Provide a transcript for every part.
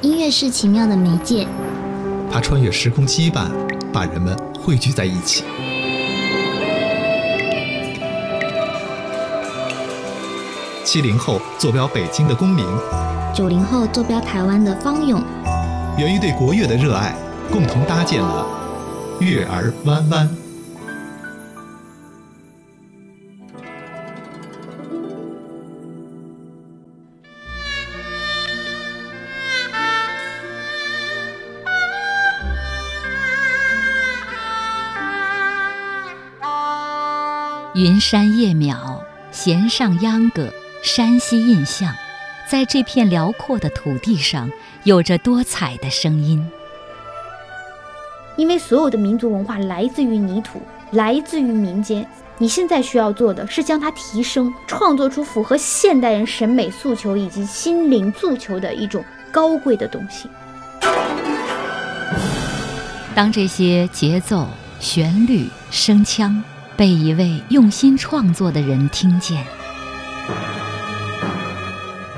音乐是奇妙的媒介，它穿越时空羁绊，把人们汇聚在一起。七零后坐标北京的龚明，九零后坐标台湾的方勇，源于对国乐的热爱，共同搭建了《月儿弯弯》。云山叶渺，弦上秧歌，山西印象，在这片辽阔的土地上，有着多彩的声音。因为所有的民族文化来自于泥土，来自于民间。你现在需要做的是将它提升，创作出符合现代人审美诉求以及心灵诉求的一种高贵的东西。当这些节奏、旋律、声腔。被一位用心创作的人听见，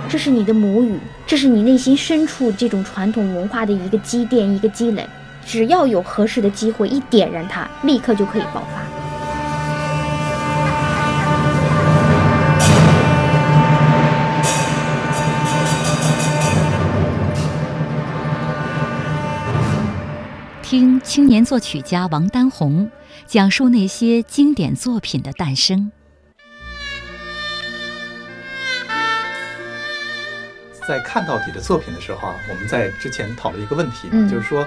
这是你的母语，这是你内心深处这种传统文化的一个积淀、一个积累。只要有合适的机会一点燃它，立刻就可以爆发。听青年作曲家王丹红讲述那些经典作品的诞生。在看到你的作品的时候啊，我们在之前讨论一个问题，就是说，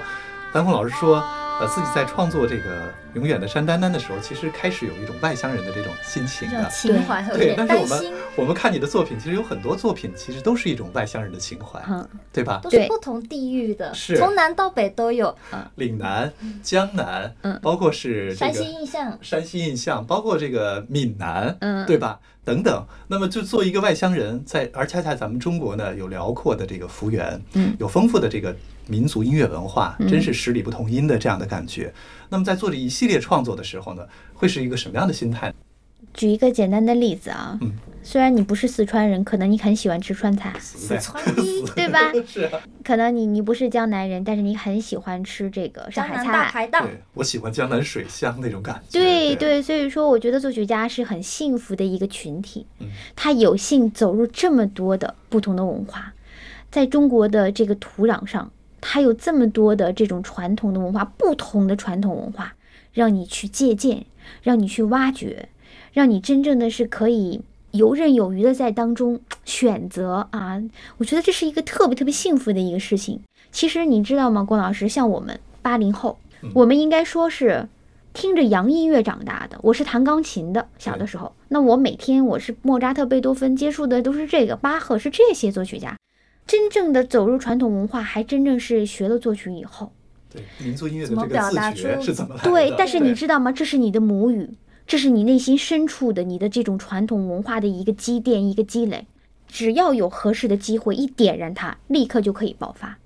丹红老师说。呃，自己在创作这个《永远的山丹丹》的时候，其实开始有一种外乡人的这种心情的情怀，对。但是我们我们看你的作品，其实有很多作品其实都是一种外乡人的情怀，对吧？都是不同地域的，是从南到北都有。岭南、江南，嗯，包括是山西印象，山西印象，包括这个闽南，嗯，对吧？等等。那么就做一个外乡人，在而恰恰咱们中国呢，有辽阔的这个幅员，嗯，有丰富的这个。民族音乐文化真是十里不同音的这样的感觉。那么在做这一系列创作的时候呢，会是一个什么样的心态？举一个简单的例子啊，嗯，虽然你不是四川人，可能你很喜欢吃川菜，四川 对吧？是。可能你你不是江南人，但是你很喜欢吃这个上海菜。大排档。对，我喜欢江南水乡那种感觉。对对，所以说我觉得作曲家是很幸福的一个群体，他有幸走入这么多的不同的文化，在中国的这个土壤上。它有这么多的这种传统的文化，不同的传统文化，让你去借鉴，让你去挖掘，让你真正的是可以游刃有余的在当中选择啊！我觉得这是一个特别特别幸福的一个事情。其实你知道吗，郭老师，像我们八零后，我们应该说是听着洋音乐长大的。我是弹钢琴的，小的时候，那我每天我是莫扎特、贝多芬，接触的都是这个巴赫，是这些作曲家。真正的走入传统文化，还真正是学了作曲以后。对民族音乐的这个自觉是怎么来的？对，但是你知道吗？这是你的母语，这是你内心深处的你的这种传统文化的一个积淀、一个积累。只要有合适的机会一点燃它，立刻就可以爆发。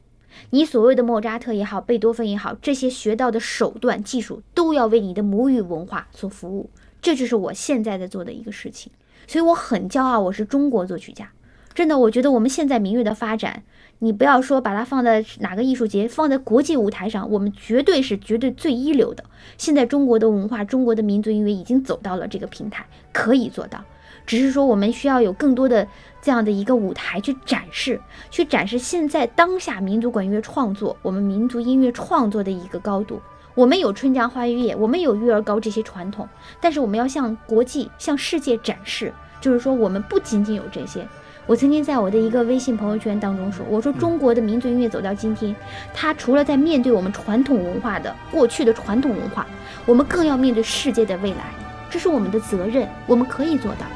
你所谓的莫扎特也好，贝多芬也好，这些学到的手段、技术都要为你的母语文化所服务。这就是我现在在做的一个事情，所以我很骄傲，我是中国作曲家。真的，我觉得我们现在民乐的发展，你不要说把它放在哪个艺术节，放在国际舞台上，我们绝对是绝对最一流的。现在中国的文化，中国的民族音乐已经走到了这个平台，可以做到。只是说我们需要有更多的这样的一个舞台去展示，去展示现在当下民族管乐创作，我们民族音乐创作的一个高度。我们有春江花月夜，我们有育儿高这些传统，但是我们要向国际、向世界展示，就是说我们不仅仅有这些。我曾经在我的一个微信朋友圈当中说：“我说中国的民族音乐走到今天，它除了在面对我们传统文化的过去的传统文化，我们更要面对世界的未来，这是我们的责任，我们可以做到，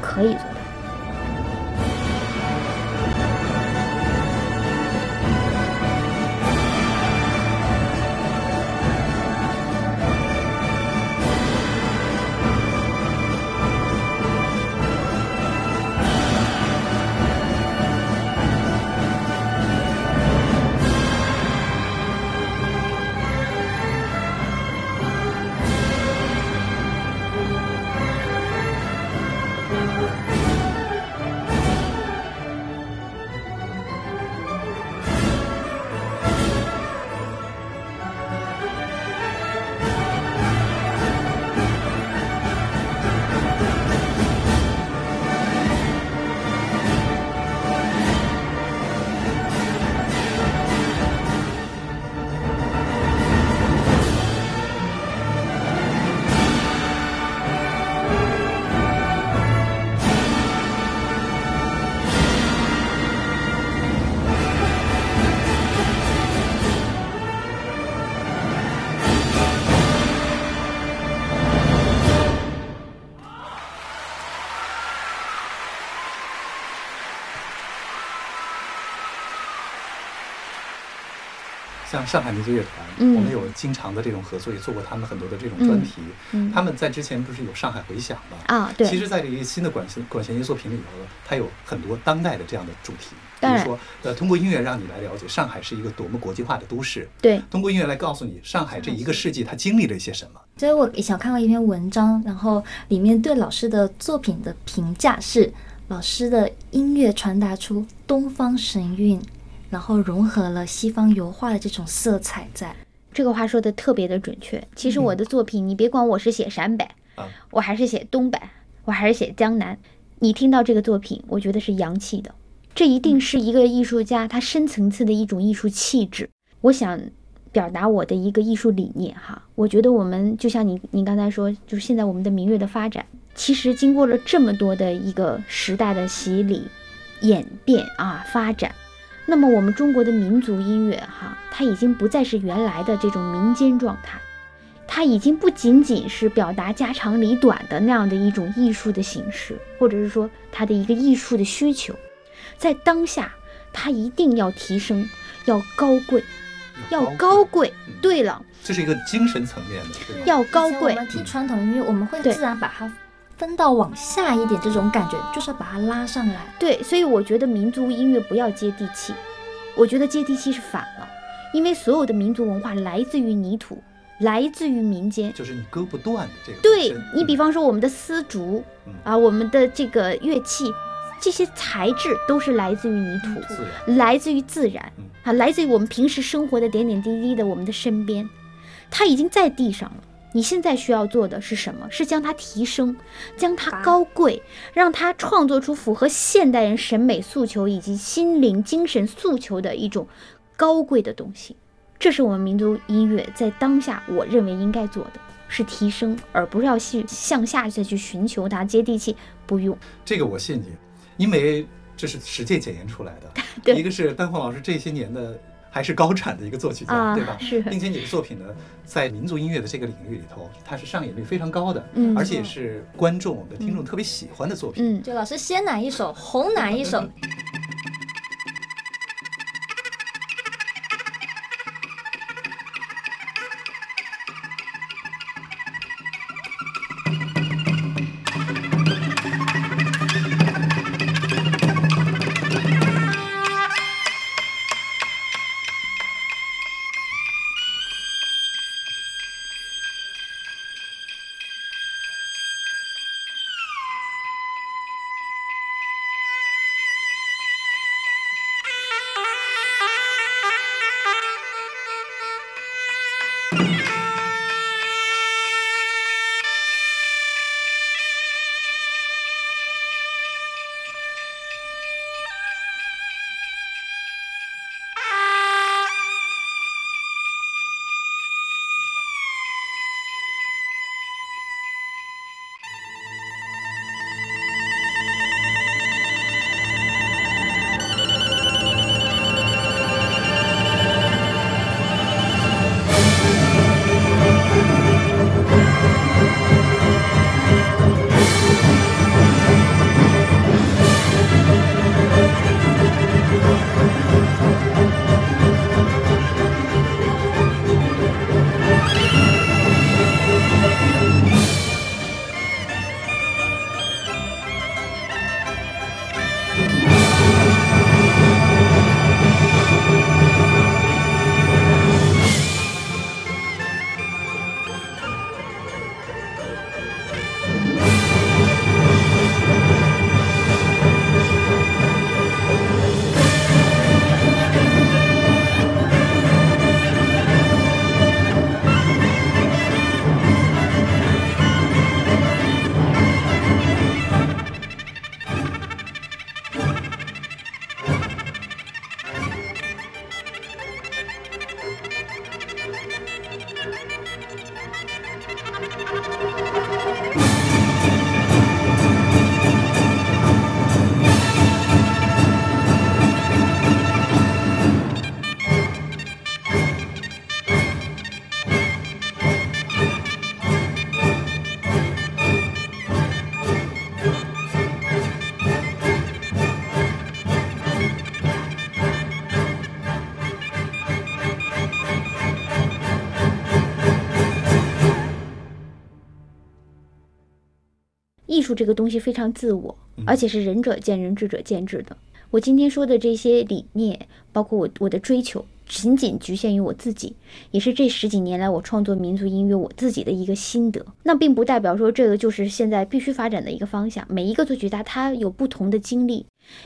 可以做到。”像上海民族乐团，我们有经常的这种合作，也做过他们很多的这种专题。他们在之前不是有上海回响吗？啊，对。其实，在这个新的管弦管弦乐作品里头，它有很多当代的这样的主题。比如说，呃，通过音乐让你来了解上海是一个多么国际化的都市。对，通过音乐来告诉你上海这一个世纪它经历了一些什么。所以我小看过一篇文章，然后里面对老师的作品的评价是：老师的音乐传达出东方神韵，然后融合了西方油画的这种色彩。在这个话说的特别的准确。其实我的作品，你别管我是写陕北，我还是写东北，我还是写江南，你听到这个作品，我觉得是洋气的。这一定是一个艺术家他深层次的一种艺术气质。我想表达我的一个艺术理念哈。我觉得我们就像你你刚才说，就是现在我们的民乐的发展，其实经过了这么多的一个时代的洗礼、演变啊发展，那么我们中国的民族音乐哈，它已经不再是原来的这种民间状态，它已经不仅仅是表达家长里短的那样的一种艺术的形式，或者是说它的一个艺术的需求。在当下，它一定要提升，要高贵，要高贵。对了，这是一个精神层面的，要高贵。我们听传统音乐，我们会自然把它分到往下一点，这种感觉就是要把它拉上来。对，所以我觉得民族音乐不要接地气，我觉得接地气是反了，因为所有的民族文化来自于泥土，来自于民间，就是你割不断的这个。对你，比方说我们的丝竹啊，我们的这个乐器。这些材质都是来自于泥土，来自于自然，啊，来自于我们平时生活的点点滴滴的我们的身边，它已经在地上了。你现在需要做的是什么？是将它提升，将它高贵，让它创作出符合现代人审美诉求以及心灵精神诉求的一种高贵的东西。这是我们民族音乐在当下我认为应该做的是提升，而不是要去向下再去寻求它接地气。不用这个，我信你。因为这是实践检验出来的，对一个是丹凤老师这些年的还是高产的一个作曲家，对吧？是，并且你的作品呢，在民族音乐的这个领域里头，它是上演率非常高的，而且是观众、我们的听众特别喜欢的作品。嗯，就老师先哪一首，红哪一首。艺术这个东西非常自我，而且是仁者见仁，智者见智的。我今天说的这些理念，包括我我的追求，仅仅局限于我自己，也是这十几年来我创作民族音乐我自己的一个心得。那并不代表说这个就是现在必须发展的一个方向。每一个作曲家他有不同的经历，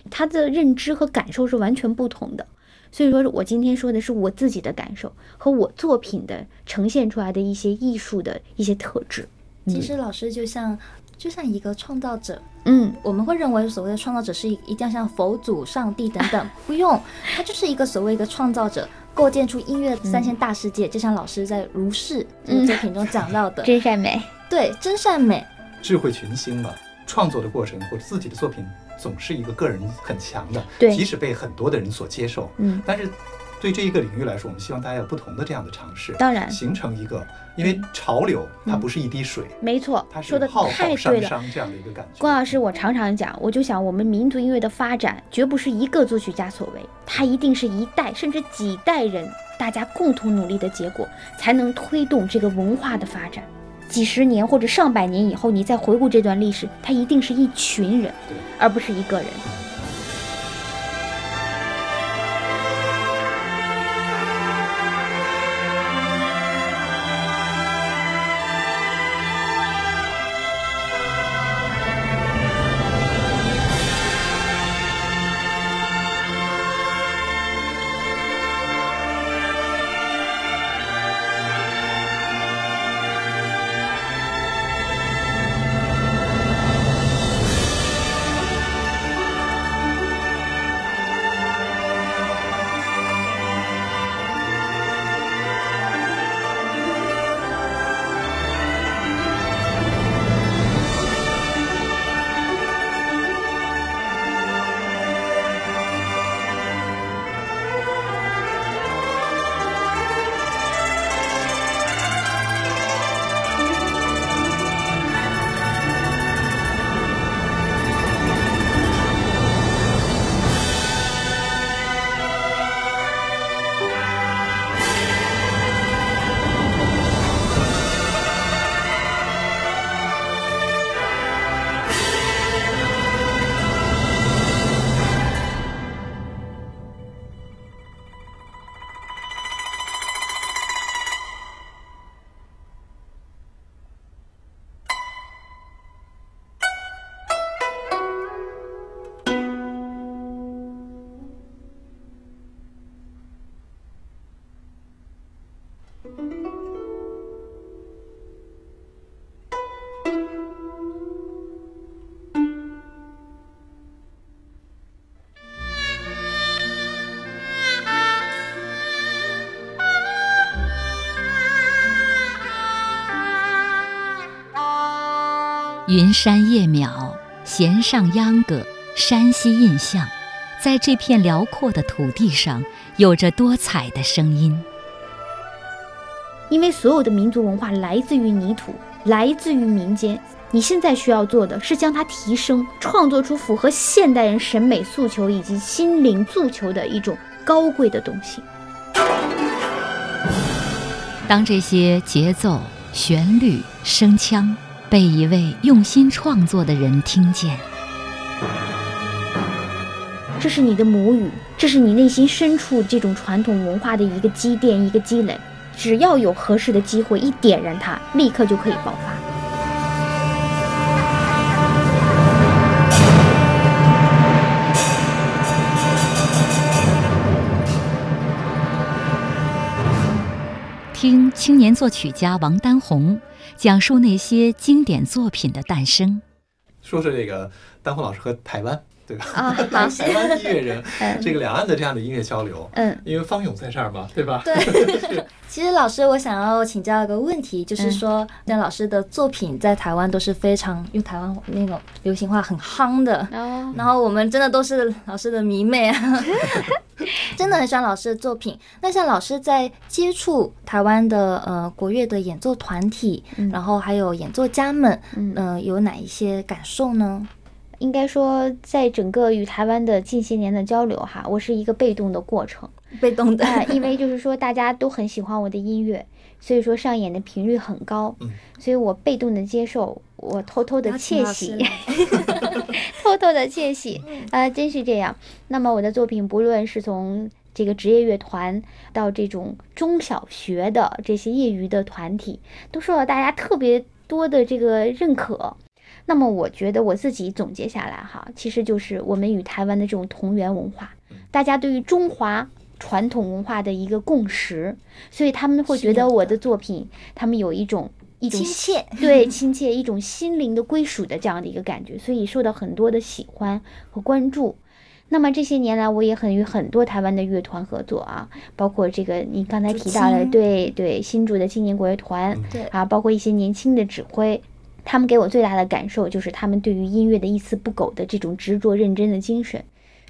他的认知和感受是完全不同的。所以说我今天说的是我自己的感受和我作品的呈现出来的一些艺术的一些特质。其实老师就像。就像一个创造者，嗯，我们会认为所谓的创造者是一一定要像佛祖、上帝等等，不用，他就是一个所谓一个创造者，构建出音乐三千大世界。就像老师在《如是》这个作品中讲到的，真善美，对，真善美，智慧群星嘛。创作的过程或者自己的作品总是一个个人很强的，对，即使被很多的人所接受，嗯，但是。对这一个领域来说，我们希望大家有不同的这样的尝试，当然形成一个，因为潮流它不是一滴水，没错，它说的太对了，这样的一个感觉。郭老师，我常常讲，我就想，我们民族音乐的发展绝不是一个作曲家所为，它一定是一代甚至几代人大家共同努力的结果，才能推动这个文化的发展。几十年或者上百年以后，你再回顾这段历史，它一定是一群人，而不是一个人。云山夜渺，弦上秧歌，山西印象，在这片辽阔的土地上，有着多彩的声音。因为所有的民族文化来自于泥土，来自于民间。你现在需要做的是将它提升，创作出符合现代人审美诉求以及心灵诉求的一种高贵的东西。当这些节奏、旋律、声腔。被一位用心创作的人听见，这是你的母语，这是你内心深处这种传统文化的一个积淀、一个积累。只要有合适的机会一点燃它，立刻就可以爆发。听青年作曲家王丹红。讲述那些经典作品的诞生。说说这个丹红老师和台湾。对吧？啊，台湾音乐人，这个两岸的这样的音乐交流，嗯，因为方勇在这儿嘛，对吧？对。其实老师，我想要请教一个问题，就是说，那老师的作品在台湾都是非常用台湾那种流行话很夯的，然后我们真的都是老师的迷妹啊，真的很喜欢老师的作品。那像老师在接触台湾的呃国乐的演奏团体，然后还有演奏家们，嗯，有哪一些感受呢？应该说，在整个与台湾的近些年的交流哈，我是一个被动的过程，被动的，因为就是说大家都很喜欢我的音乐，所以说上演的频率很高，所以我被动的接受，我偷偷的窃喜，偷偷的窃喜，啊，真是这样。那么我的作品，不论是从这个职业乐团到这种中小学的这些业余的团体，都受到大家特别多的这个认可。那么我觉得我自己总结下来哈，其实就是我们与台湾的这种同源文化，大家对于中华传统文化的一个共识，所以他们会觉得我的作品，他们有一种一种亲切，对亲切一种心灵的归属的这样的一个感觉，所以受到很多的喜欢和关注。那么这些年来，我也很与很多台湾的乐团合作啊，包括这个你刚才提到的，对对新竹的青年国乐团，对啊，包括一些年轻的指挥。他们给我最大的感受就是他们对于音乐的一丝不苟的这种执着认真的精神，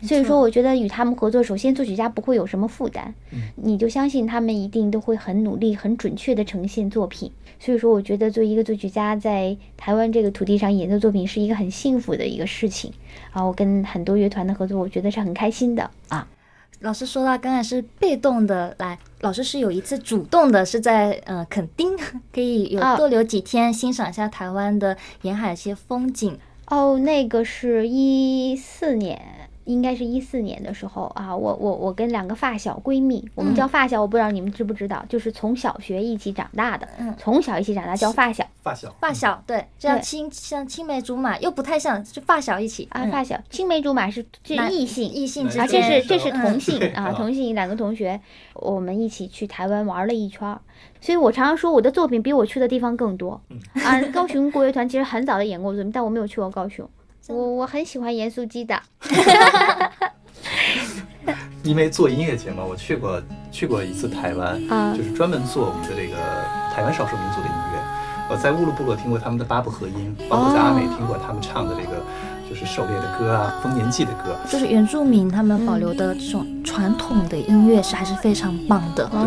所以说我觉得与他们合作，首先作曲家不会有什么负担，你就相信他们一定都会很努力、很准确地呈现作品。所以说，我觉得作为一个作曲家在台湾这个土地上演奏作品是一个很幸福的一个事情啊！我跟很多乐团的合作，我觉得是很开心的啊。老师说到刚才是被动的来，老师是有一次主动的，是在呃垦丁可以有多留几天，欣赏一下台湾的沿海一些风景。哦，那个是一四年。应该是一四年的时候啊，我我我跟两个发小闺蜜，我们叫发小，我不知道你们知不知道，就是从小学一起长大的，从小一起长大叫发小，发小，发小，对，像青像青梅竹马，又不太像，就发小一起啊，发小，青梅竹马是是异性，异性，啊，这是这是同性啊，同性两个同学，我们一起去台湾玩了一圈，所以我常常说我的作品比我去的地方更多。啊，高雄国乐团其实很早的演过作品，但我没有去过高雄。我我很喜欢盐酥鸡的，因为做音乐节嘛，我去过去过一次台湾，就是专门做我们的这个台湾少数民族的音乐。我在乌鲁部落听过他们的八部合音，包括在阿美听过他们唱的这个就是狩猎的歌啊，丰年祭的歌。就是原住民他们保留的这种传统的音乐是还是非常棒的。对，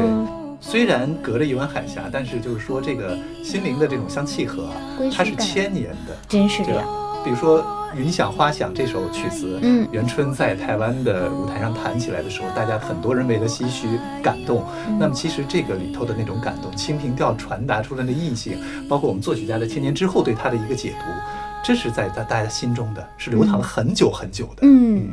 虽然隔着一湾海峡，但是就是说这个心灵的这种相契合啊，它是千年的，真是这样。比如说。《云想花想》这首曲子，嗯，元春在台湾的舞台上弹起来的时候，大家很多人为了唏嘘感动。那么其实这个里头的那种感动，清平调传达出来的意境，包括我们作曲家在千年之后对它的一个解读，这是在在大家心中的是流淌了很久很久的，嗯。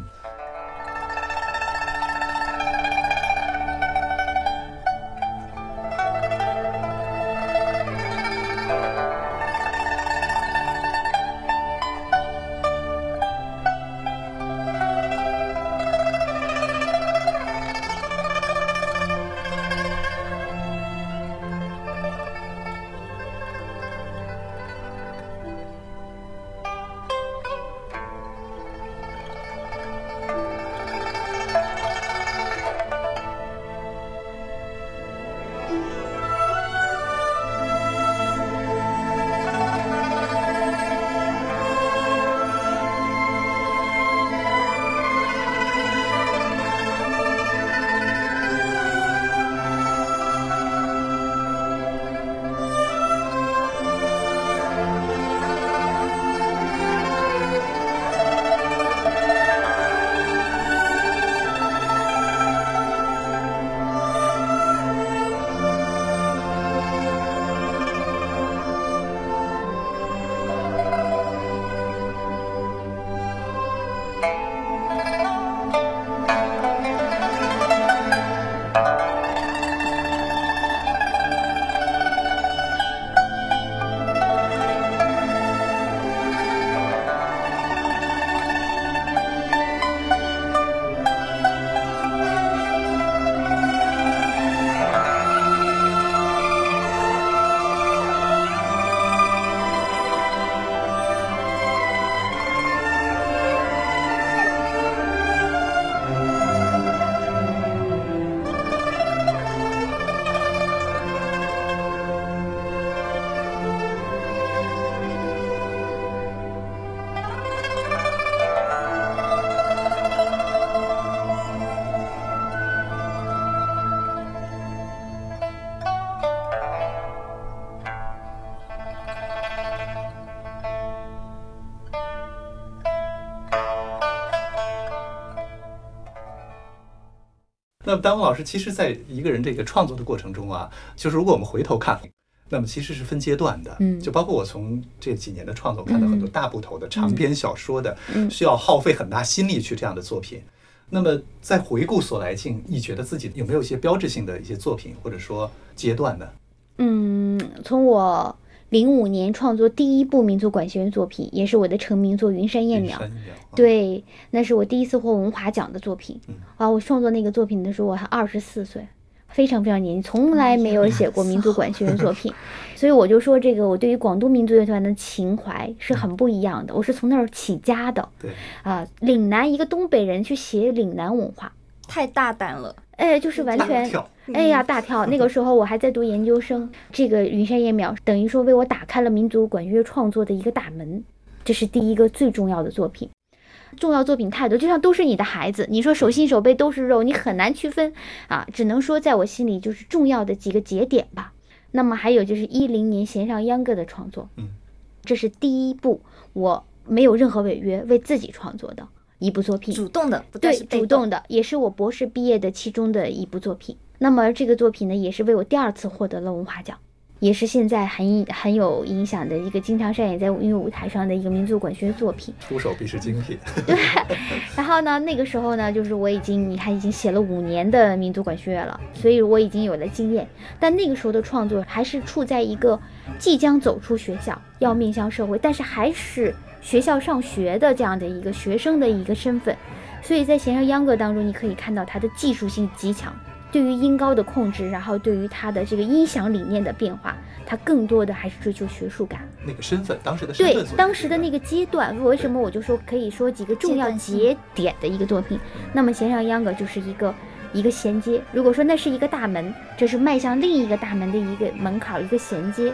那么丹翁老师，其实在一个人这个创作的过程中啊，就是如果我们回头看，那么其实是分阶段的。嗯，就包括我从这几年的创作看到很多大部头的长篇小说的，需要耗费很大心力去这样的作品。那么在回顾所来镜，你觉得自己有没有一些标志性的一些作品，或者说阶段呢？嗯，从我零五年创作第一部民族管弦乐作品，也是我的成名作《云山燕鸟》。对，那是我第一次获文华奖的作品。啊，我创作那个作品的时候，我还二十四岁。非常非常年轻，从来没有写过民族管弦乐作品，所以我就说这个我对于广东民族乐团的情怀是很不一样的。我是从那儿起家的，对啊，岭南一个东北人去写岭南文化，太大胆了，哎，就是完全，哎呀，大跳。那个时候我还在读研究生，这个云山夜渺等于说为我打开了民族管乐创作的一个大门，这是第一个最重要的作品。重要作品太多，就像都是你的孩子。你说手心手背都是肉，你很难区分啊。只能说在我心里就是重要的几个节点吧。那么还有就是一零年弦上秧歌的创作，嗯，这是第一部我没有任何违约为自己创作的一部作品，主动的，对，主动的，也是我博士毕业的其中的一部作品。那么这个作品呢，也是为我第二次获得了文化奖。也是现在很很有影响的一个经常上演在音乐舞台上的一个民族管弦作品，出手必是精品。对，然后呢，那个时候呢，就是我已经你看已经写了五年的民族管弦乐了，所以我已经有了经验。但那个时候的创作还是处在一个即将走出学校，要面向社会，但是还是学校上学的这样的一个学生的一个身份，所以在弦上秧歌当中，你可以看到他的技术性极强。对于音高的控制，然后对于他的这个音响理念的变化，他更多的还是追求学术感。那个身份，当时的身份，对当时的那个阶段，为什么我就说可以说几个重要节点的一个作品？那么弦上秧歌就是一个一个衔接。如果说那是一个大门，这是迈向另一个大门的一个门槛，一个衔接。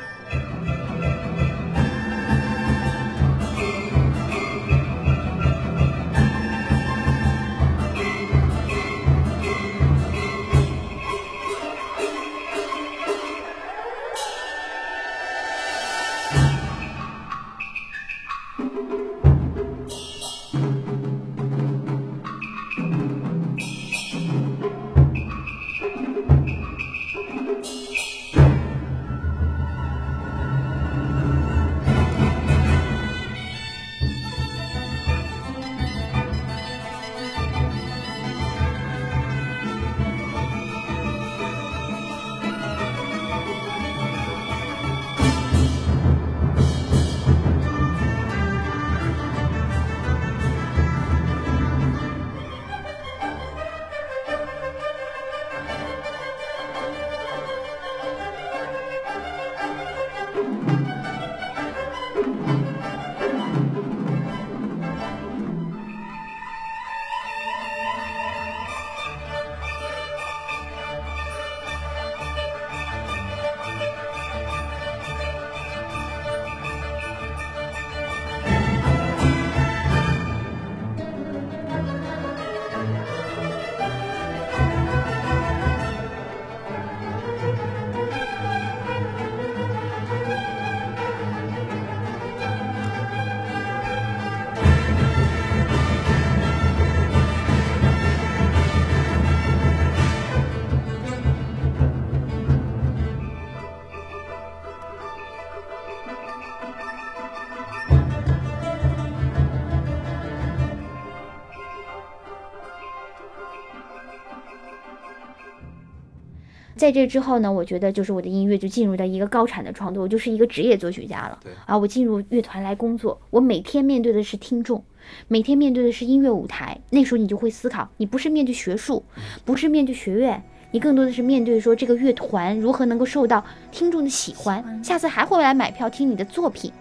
在这之后呢，我觉得就是我的音乐就进入到一个高产的创作，我就是一个职业作曲家了。啊，我进入乐团来工作，我每天面对的是听众，每天面对的是音乐舞台。那时候你就会思考，你不是面对学术，不是面对学院，你更多的是面对说这个乐团如何能够受到听众的喜欢，下次还会来买票听你的作品。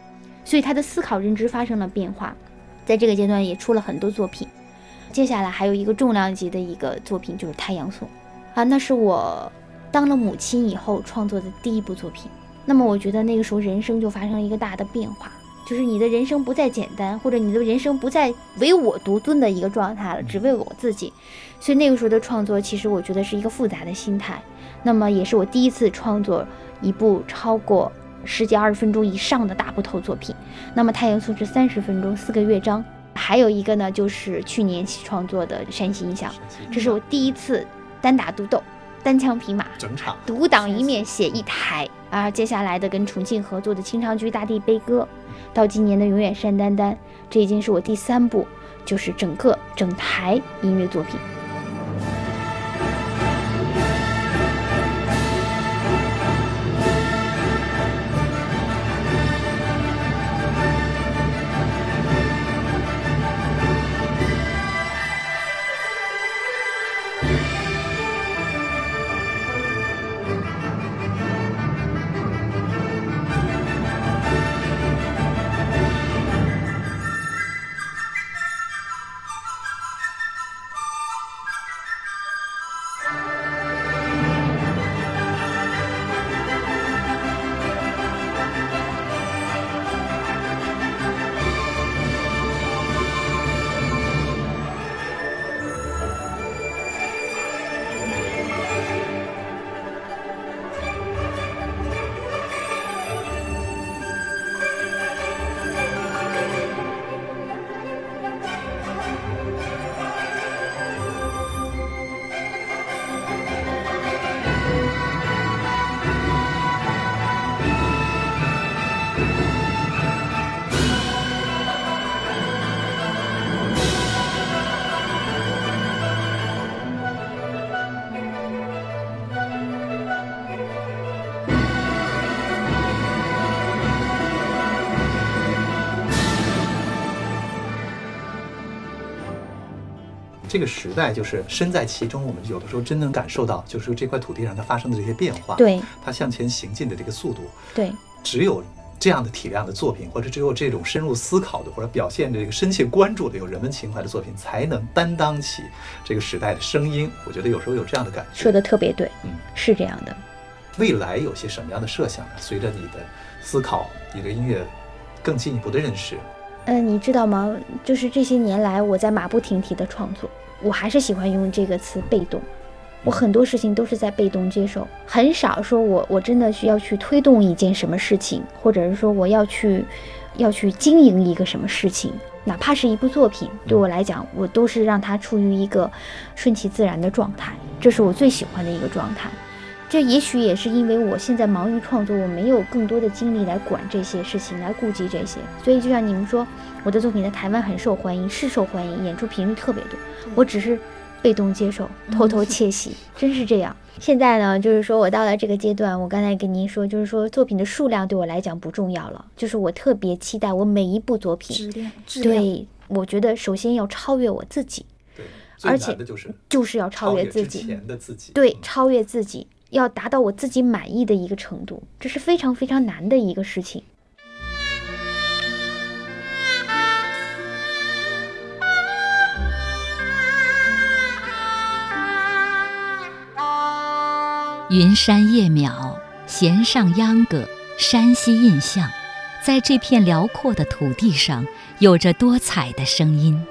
所以他的思考认知发生了变化，在这个阶段也出了很多作品。接下来还有一个重量级的一个作品就是《太阳颂》啊，那是我。当了母亲以后创作的第一部作品，那么我觉得那个时候人生就发生了一个大的变化，就是你的人生不再简单，或者你的人生不再唯我独尊的一个状态了，只为我自己。所以那个时候的创作，其实我觉得是一个复杂的心态。那么也是我第一次创作一部超过十几二十分钟以上的大部头作品。那么《太阳颂》是三十分钟，四个乐章。还有一个呢，就是去年创作的《山西音响》，这是我第一次。单打独斗，单枪匹马，整场独当一面写一台。而接下来的跟重庆合作的清唱剧《大地悲歌》，到今年的《永远山丹丹》，这已经是我第三部，就是整个整台音乐作品。这个时代就是身在其中，我们有的时候真能感受到，就是这块土地上它发生的这些变化，对它向前行进的这个速度，对，只有这样的体量的作品，或者只有这种深入思考的，或者表现这个深切关注的有人文情怀的作品，才能担当起这个时代的声音。我觉得有时候有这样的感觉，说的特别对，嗯，是这样的。未来有些什么样的设想呢？随着你的思考，你对音乐更进一步的认识，嗯，你知道吗？就是这些年来我在马不停蹄的创作。我还是喜欢用这个词“被动”，我很多事情都是在被动接受，很少说我我真的需要去推动一件什么事情，或者是说我要去要去经营一个什么事情，哪怕是一部作品，对我来讲，我都是让它处于一个顺其自然的状态，这是我最喜欢的一个状态。这也许也是因为我现在忙于创作，我没有更多的精力来管这些事情，来顾及这些。所以就像你们说，我的作品在台湾很受欢迎，是受欢迎，演出频率特别多。我只是被动接受，偷偷窃喜，真是这样。现在呢，就是说我到了这个阶段，我刚才跟您说，就是说作品的数量对我来讲不重要了，就是我特别期待我每一部作品质量，对，我觉得首先要超越我自己，对，而且就是就是要超越自己，的自己，对，超越自己。要达到我自己满意的一个程度，这是非常非常难的一个事情。云山夜渺，弦上秧歌，山西印象，在这片辽阔的土地上，有着多彩的声音。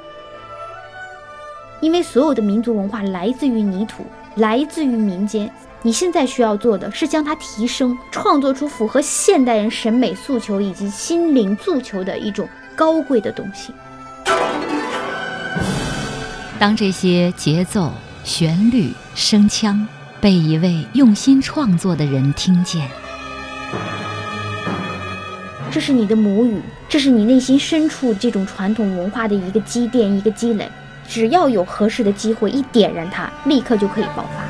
因为所有的民族文化来自于泥土，来自于民间。你现在需要做的是将它提升，创作出符合现代人审美诉求以及心灵诉求的一种高贵的东西。当这些节奏、旋律、声腔被一位用心创作的人听见，这是你的母语，这是你内心深处这种传统文化的一个积淀、一个积累。只要有合适的机会，一点燃它，立刻就可以爆发。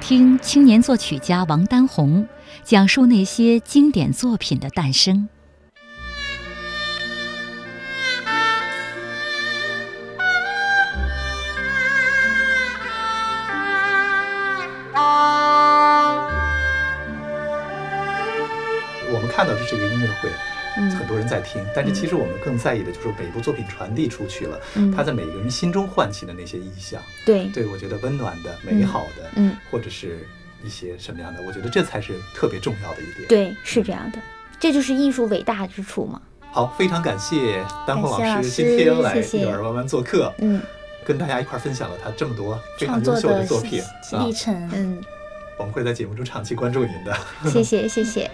听青年作曲家王丹红讲述那些经典作品的诞生。们看到的这个音乐会。很多人在听，但是其实我们更在意的就是每一部作品传递出去了，它在每个人心中唤起的那些意象。对，对我觉得温暖的、美好的，嗯，或者是一些什么样的，我觉得这才是特别重要的一点。对，是这样的，这就是艺术伟大之处嘛。好，非常感谢丹凤老师今天来女儿弯弯做客，嗯，跟大家一块分享了他这么多非常优秀的作品历程，嗯。我们会在节目中长期关注您的。谢谢，谢谢。